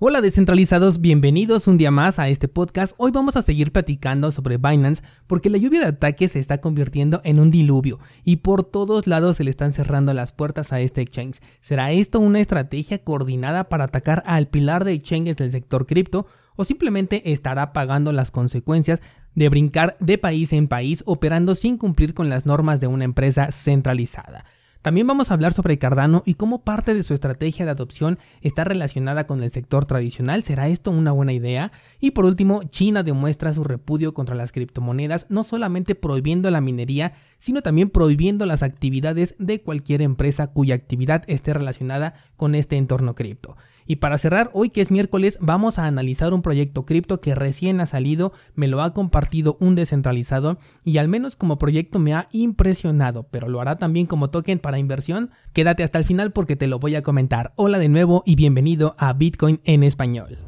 Hola descentralizados, bienvenidos un día más a este podcast. Hoy vamos a seguir platicando sobre Binance porque la lluvia de ataques se está convirtiendo en un diluvio y por todos lados se le están cerrando las puertas a este exchange. ¿Será esto una estrategia coordinada para atacar al pilar de exchanges del sector cripto o simplemente estará pagando las consecuencias de brincar de país en país operando sin cumplir con las normas de una empresa centralizada? También vamos a hablar sobre Cardano y cómo parte de su estrategia de adopción está relacionada con el sector tradicional. ¿Será esto una buena idea? Y por último, China demuestra su repudio contra las criptomonedas, no solamente prohibiendo la minería, sino también prohibiendo las actividades de cualquier empresa cuya actividad esté relacionada con este entorno cripto. Y para cerrar, hoy que es miércoles, vamos a analizar un proyecto cripto que recién ha salido, me lo ha compartido un descentralizado y al menos como proyecto me ha impresionado, pero lo hará también como token para inversión. Quédate hasta el final porque te lo voy a comentar. Hola de nuevo y bienvenido a Bitcoin en español.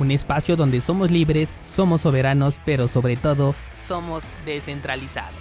un espacio donde somos libres, somos soberanos, pero sobre todo somos descentralizados.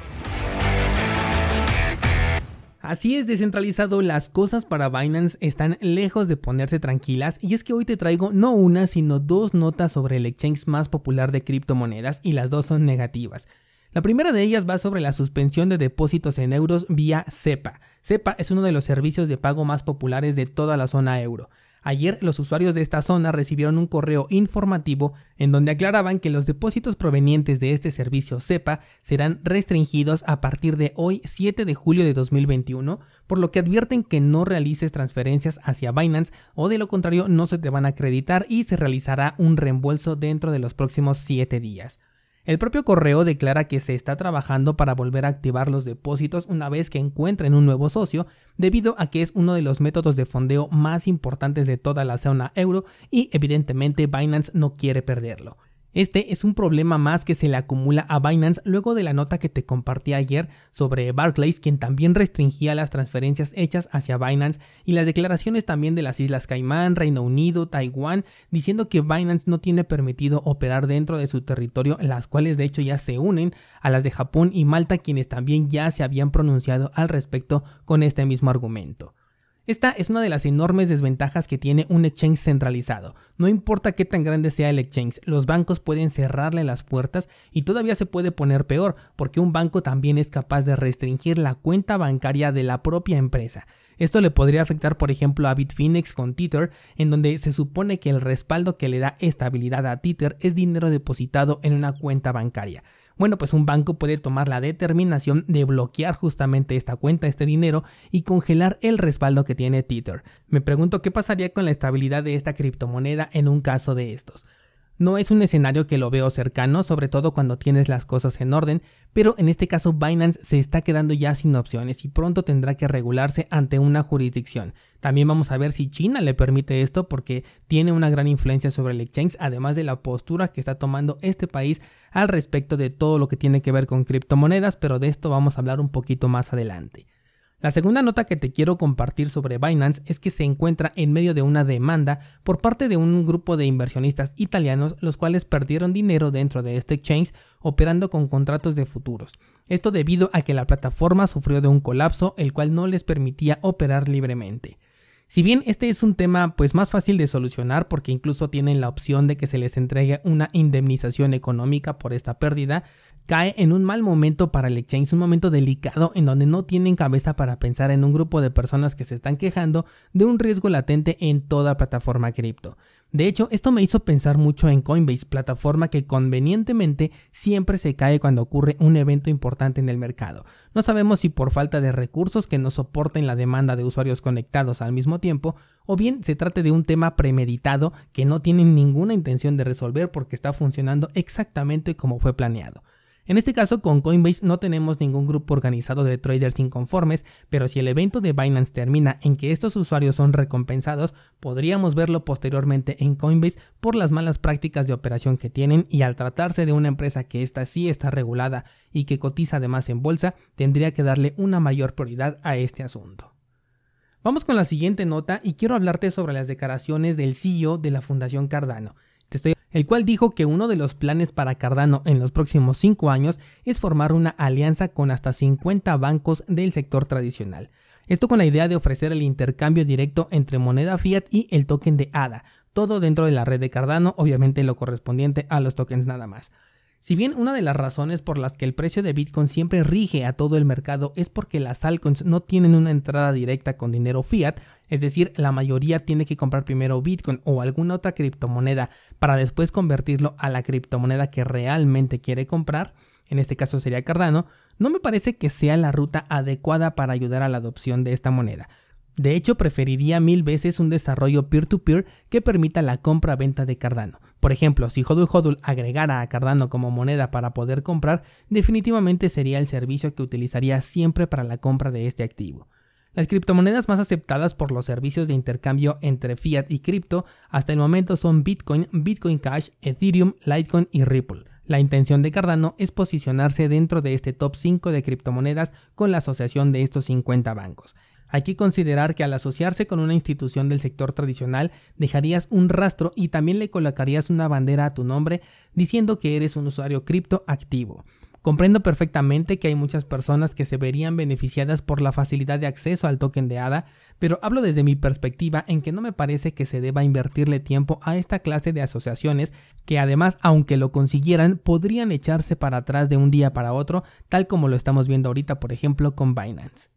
Así es descentralizado, las cosas para Binance están lejos de ponerse tranquilas y es que hoy te traigo no una sino dos notas sobre el exchange más popular de criptomonedas y las dos son negativas. La primera de ellas va sobre la suspensión de depósitos en euros vía SEPA. SEPA es uno de los servicios de pago más populares de toda la zona euro. Ayer los usuarios de esta zona recibieron un correo informativo en donde aclaraban que los depósitos provenientes de este servicio SEPA serán restringidos a partir de hoy 7 de julio de 2021, por lo que advierten que no realices transferencias hacia Binance o de lo contrario no se te van a acreditar y se realizará un reembolso dentro de los próximos 7 días. El propio correo declara que se está trabajando para volver a activar los depósitos una vez que encuentren un nuevo socio, debido a que es uno de los métodos de fondeo más importantes de toda la zona euro y evidentemente Binance no quiere perderlo. Este es un problema más que se le acumula a Binance luego de la nota que te compartí ayer sobre Barclays, quien también restringía las transferencias hechas hacia Binance y las declaraciones también de las Islas Caimán, Reino Unido, Taiwán, diciendo que Binance no tiene permitido operar dentro de su territorio, las cuales de hecho ya se unen a las de Japón y Malta, quienes también ya se habían pronunciado al respecto con este mismo argumento. Esta es una de las enormes desventajas que tiene un exchange centralizado. No importa qué tan grande sea el exchange, los bancos pueden cerrarle las puertas y todavía se puede poner peor, porque un banco también es capaz de restringir la cuenta bancaria de la propia empresa. Esto le podría afectar, por ejemplo, a Bitfinex con Tether, en donde se supone que el respaldo que le da estabilidad a Tether es dinero depositado en una cuenta bancaria. Bueno, pues un banco puede tomar la determinación de bloquear justamente esta cuenta, este dinero, y congelar el respaldo que tiene Tether. Me pregunto qué pasaría con la estabilidad de esta criptomoneda en un caso de estos. No es un escenario que lo veo cercano, sobre todo cuando tienes las cosas en orden, pero en este caso Binance se está quedando ya sin opciones y pronto tendrá que regularse ante una jurisdicción. También vamos a ver si China le permite esto porque tiene una gran influencia sobre el exchange, además de la postura que está tomando este país al respecto de todo lo que tiene que ver con criptomonedas, pero de esto vamos a hablar un poquito más adelante. La segunda nota que te quiero compartir sobre Binance es que se encuentra en medio de una demanda por parte de un grupo de inversionistas italianos los cuales perdieron dinero dentro de este exchange operando con contratos de futuros. Esto debido a que la plataforma sufrió de un colapso el cual no les permitía operar libremente. Si bien este es un tema pues más fácil de solucionar porque incluso tienen la opción de que se les entregue una indemnización económica por esta pérdida, cae en un mal momento para el exchange, un momento delicado en donde no tienen cabeza para pensar en un grupo de personas que se están quejando de un riesgo latente en toda plataforma cripto. De hecho, esto me hizo pensar mucho en Coinbase, plataforma que convenientemente siempre se cae cuando ocurre un evento importante en el mercado. No sabemos si por falta de recursos que no soporten la demanda de usuarios conectados al mismo tiempo, o bien se trate de un tema premeditado que no tienen ninguna intención de resolver porque está funcionando exactamente como fue planeado. En este caso, con Coinbase no tenemos ningún grupo organizado de traders inconformes, pero si el evento de Binance termina en que estos usuarios son recompensados, podríamos verlo posteriormente en Coinbase por las malas prácticas de operación que tienen y al tratarse de una empresa que esta sí está regulada y que cotiza además en bolsa, tendría que darle una mayor prioridad a este asunto. Vamos con la siguiente nota y quiero hablarte sobre las declaraciones del CEO de la Fundación Cardano el cual dijo que uno de los planes para Cardano en los próximos 5 años es formar una alianza con hasta 50 bancos del sector tradicional. Esto con la idea de ofrecer el intercambio directo entre moneda fiat y el token de ADA, todo dentro de la red de Cardano, obviamente lo correspondiente a los tokens nada más. Si bien una de las razones por las que el precio de Bitcoin siempre rige a todo el mercado es porque las altcoins no tienen una entrada directa con dinero fiat, es decir, la mayoría tiene que comprar primero Bitcoin o alguna otra criptomoneda para después convertirlo a la criptomoneda que realmente quiere comprar, en este caso sería Cardano, no me parece que sea la ruta adecuada para ayudar a la adopción de esta moneda. De hecho, preferiría mil veces un desarrollo peer-to-peer que permita la compra-venta de Cardano. Por ejemplo, si Hodul Hodul agregara a Cardano como moneda para poder comprar, definitivamente sería el servicio que utilizaría siempre para la compra de este activo. Las criptomonedas más aceptadas por los servicios de intercambio entre fiat y cripto hasta el momento son Bitcoin, Bitcoin Cash, Ethereum, Litecoin y Ripple. La intención de Cardano es posicionarse dentro de este top 5 de criptomonedas con la asociación de estos 50 bancos. Hay que considerar que al asociarse con una institución del sector tradicional dejarías un rastro y también le colocarías una bandera a tu nombre diciendo que eres un usuario cripto activo. Comprendo perfectamente que hay muchas personas que se verían beneficiadas por la facilidad de acceso al token de ADA, pero hablo desde mi perspectiva en que no me parece que se deba invertirle tiempo a esta clase de asociaciones que además, aunque lo consiguieran, podrían echarse para atrás de un día para otro, tal como lo estamos viendo ahorita, por ejemplo, con Binance.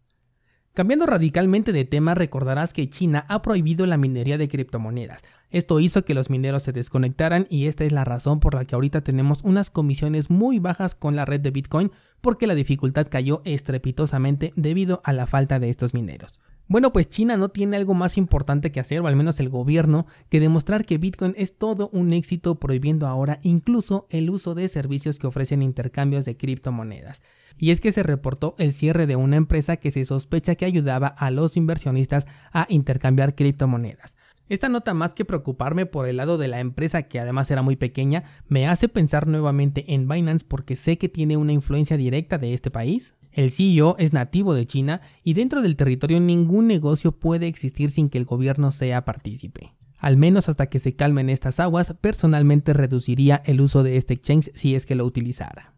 Cambiando radicalmente de tema, recordarás que China ha prohibido la minería de criptomonedas. Esto hizo que los mineros se desconectaran y esta es la razón por la que ahorita tenemos unas comisiones muy bajas con la red de Bitcoin porque la dificultad cayó estrepitosamente debido a la falta de estos mineros. Bueno, pues China no tiene algo más importante que hacer, o al menos el gobierno, que demostrar que Bitcoin es todo un éxito prohibiendo ahora incluso el uso de servicios que ofrecen intercambios de criptomonedas y es que se reportó el cierre de una empresa que se sospecha que ayudaba a los inversionistas a intercambiar criptomonedas. Esta nota más que preocuparme por el lado de la empresa que además era muy pequeña, me hace pensar nuevamente en Binance porque sé que tiene una influencia directa de este país. El CEO es nativo de China y dentro del territorio ningún negocio puede existir sin que el gobierno sea partícipe. Al menos hasta que se calmen estas aguas, personalmente reduciría el uso de este exchange si es que lo utilizara.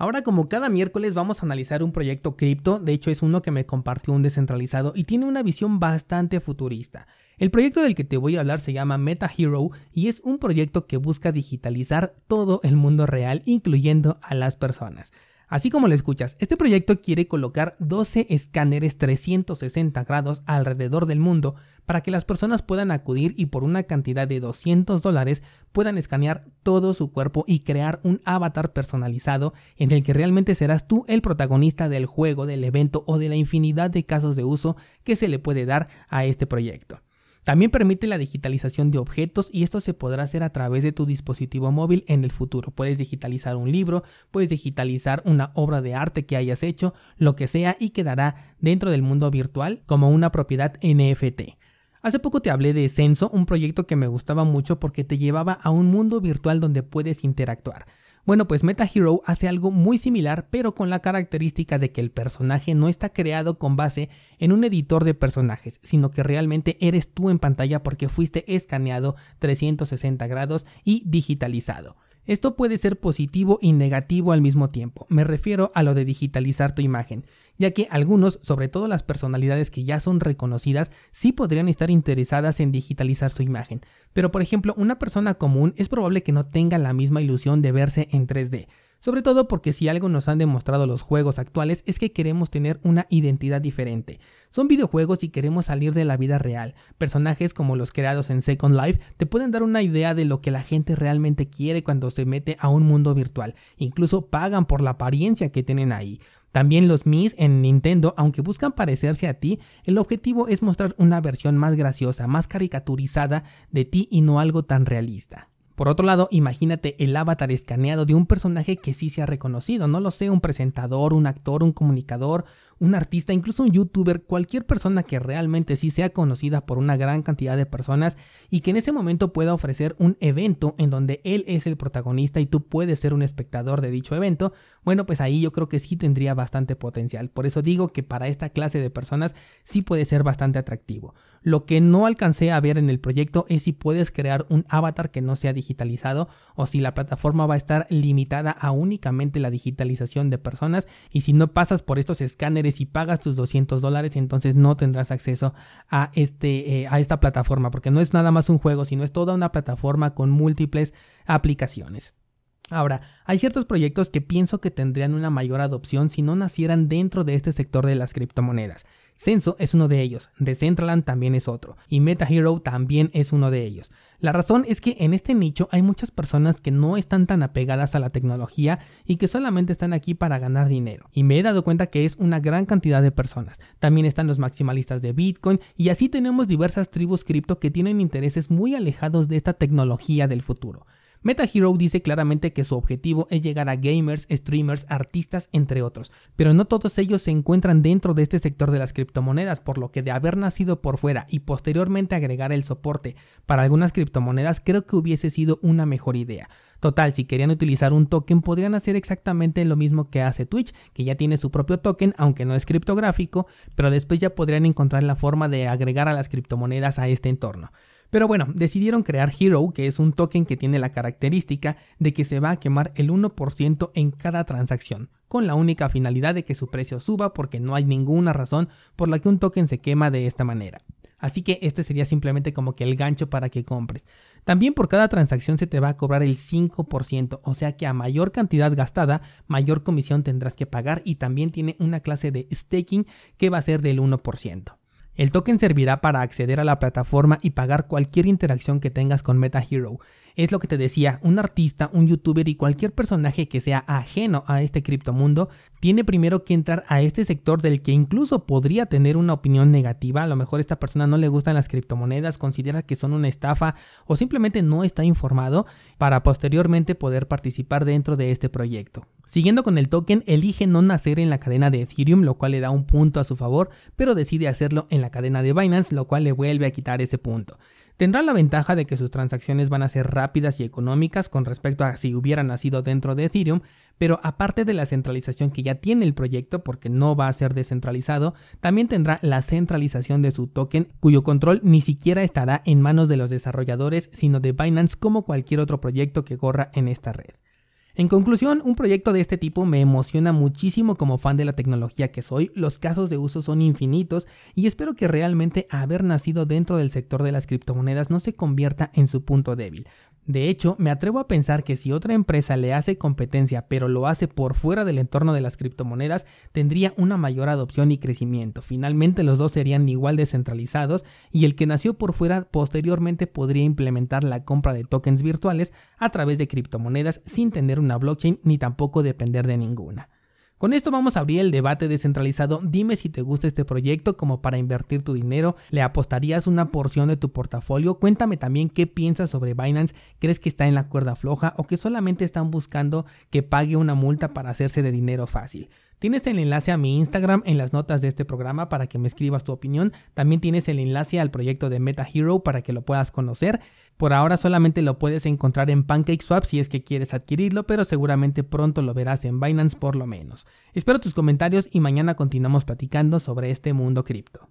Ahora como cada miércoles vamos a analizar un proyecto cripto, de hecho es uno que me compartió un descentralizado y tiene una visión bastante futurista. El proyecto del que te voy a hablar se llama Meta Hero y es un proyecto que busca digitalizar todo el mundo real, incluyendo a las personas. Así como lo escuchas, este proyecto quiere colocar 12 escáneres 360 grados alrededor del mundo para que las personas puedan acudir y por una cantidad de 200 dólares puedan escanear todo su cuerpo y crear un avatar personalizado en el que realmente serás tú el protagonista del juego, del evento o de la infinidad de casos de uso que se le puede dar a este proyecto. También permite la digitalización de objetos y esto se podrá hacer a través de tu dispositivo móvil en el futuro. Puedes digitalizar un libro, puedes digitalizar una obra de arte que hayas hecho, lo que sea y quedará dentro del mundo virtual como una propiedad NFT. Hace poco te hablé de Censo, un proyecto que me gustaba mucho porque te llevaba a un mundo virtual donde puedes interactuar. Bueno, pues Meta Hero hace algo muy similar, pero con la característica de que el personaje no está creado con base en un editor de personajes, sino que realmente eres tú en pantalla porque fuiste escaneado 360 grados y digitalizado. Esto puede ser positivo y negativo al mismo tiempo. Me refiero a lo de digitalizar tu imagen, ya que algunos, sobre todo las personalidades que ya son reconocidas, sí podrían estar interesadas en digitalizar su imagen. Pero por ejemplo, una persona común es probable que no tenga la misma ilusión de verse en 3D. Sobre todo porque si algo nos han demostrado los juegos actuales es que queremos tener una identidad diferente. Son videojuegos y queremos salir de la vida real. Personajes como los creados en Second Life te pueden dar una idea de lo que la gente realmente quiere cuando se mete a un mundo virtual. Incluso pagan por la apariencia que tienen ahí. También los Mis en Nintendo, aunque buscan parecerse a ti, el objetivo es mostrar una versión más graciosa, más caricaturizada de ti y no algo tan realista. Por otro lado, imagínate el avatar escaneado de un personaje que sí se ha reconocido, no lo sé, un presentador, un actor, un comunicador, un artista, incluso un youtuber, cualquier persona que realmente sí sea conocida por una gran cantidad de personas y que en ese momento pueda ofrecer un evento en donde él es el protagonista y tú puedes ser un espectador de dicho evento, bueno, pues ahí yo creo que sí tendría bastante potencial. Por eso digo que para esta clase de personas sí puede ser bastante atractivo. Lo que no alcancé a ver en el proyecto es si puedes crear un avatar que no sea digitalizado o si la plataforma va a estar limitada a únicamente la digitalización de personas y si no pasas por estos escáneres y pagas tus 200 dólares entonces no tendrás acceso a, este, eh, a esta plataforma porque no es nada más un juego sino es toda una plataforma con múltiples aplicaciones. Ahora, hay ciertos proyectos que pienso que tendrían una mayor adopción si no nacieran dentro de este sector de las criptomonedas. Censo es uno de ellos, Decentraland también es otro, y MetaHero también es uno de ellos. La razón es que en este nicho hay muchas personas que no están tan apegadas a la tecnología y que solamente están aquí para ganar dinero. Y me he dado cuenta que es una gran cantidad de personas. También están los maximalistas de Bitcoin y así tenemos diversas tribus cripto que tienen intereses muy alejados de esta tecnología del futuro. MetaHero dice claramente que su objetivo es llegar a gamers, streamers, artistas, entre otros, pero no todos ellos se encuentran dentro de este sector de las criptomonedas, por lo que de haber nacido por fuera y posteriormente agregar el soporte para algunas criptomonedas creo que hubiese sido una mejor idea. Total, si querían utilizar un token podrían hacer exactamente lo mismo que hace Twitch, que ya tiene su propio token, aunque no es criptográfico, pero después ya podrían encontrar la forma de agregar a las criptomonedas a este entorno. Pero bueno, decidieron crear Hero, que es un token que tiene la característica de que se va a quemar el 1% en cada transacción, con la única finalidad de que su precio suba porque no hay ninguna razón por la que un token se quema de esta manera. Así que este sería simplemente como que el gancho para que compres. También por cada transacción se te va a cobrar el 5%, o sea que a mayor cantidad gastada, mayor comisión tendrás que pagar y también tiene una clase de staking que va a ser del 1%. El token servirá para acceder a la plataforma y pagar cualquier interacción que tengas con MetaHero. Es lo que te decía, un artista, un youtuber y cualquier personaje que sea ajeno a este criptomundo tiene primero que entrar a este sector del que incluso podría tener una opinión negativa. A lo mejor esta persona no le gustan las criptomonedas, considera que son una estafa o simplemente no está informado para posteriormente poder participar dentro de este proyecto. Siguiendo con el token, elige no nacer en la cadena de Ethereum, lo cual le da un punto a su favor, pero decide hacerlo en la cadena de Binance, lo cual le vuelve a quitar ese punto. Tendrá la ventaja de que sus transacciones van a ser rápidas y económicas con respecto a si hubiera nacido dentro de Ethereum, pero aparte de la centralización que ya tiene el proyecto porque no va a ser descentralizado, también tendrá la centralización de su token cuyo control ni siquiera estará en manos de los desarrolladores sino de Binance como cualquier otro proyecto que corra en esta red. En conclusión, un proyecto de este tipo me emociona muchísimo como fan de la tecnología que soy, los casos de uso son infinitos y espero que realmente haber nacido dentro del sector de las criptomonedas no se convierta en su punto débil. De hecho, me atrevo a pensar que si otra empresa le hace competencia pero lo hace por fuera del entorno de las criptomonedas, tendría una mayor adopción y crecimiento. Finalmente los dos serían igual descentralizados y el que nació por fuera posteriormente podría implementar la compra de tokens virtuales a través de criptomonedas sin tener una blockchain ni tampoco depender de ninguna. Con esto vamos a abrir el debate descentralizado. Dime si te gusta este proyecto como para invertir tu dinero. ¿Le apostarías una porción de tu portafolio? Cuéntame también qué piensas sobre Binance. ¿Crees que está en la cuerda floja o que solamente están buscando que pague una multa para hacerse de dinero fácil? Tienes el enlace a mi Instagram en las notas de este programa para que me escribas tu opinión. También tienes el enlace al proyecto de Meta Hero para que lo puedas conocer. Por ahora solamente lo puedes encontrar en PancakeSwap si es que quieres adquirirlo, pero seguramente pronto lo verás en Binance por lo menos. Espero tus comentarios y mañana continuamos platicando sobre este mundo cripto.